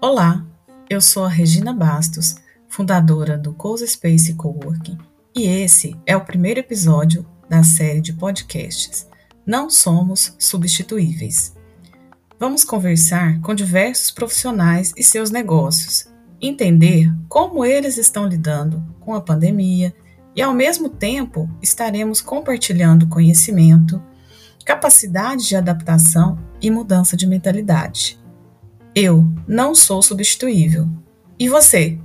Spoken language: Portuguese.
Olá, eu sou a Regina Bastos, fundadora do Cozy Space Coworking, e esse é o primeiro episódio da série de podcasts Não Somos Substituíveis. Vamos conversar com diversos profissionais e seus negócios, entender como eles estão lidando com a pandemia e, ao mesmo tempo, estaremos compartilhando conhecimento, capacidade de adaptação e mudança de mentalidade. Eu não sou substituível. E você?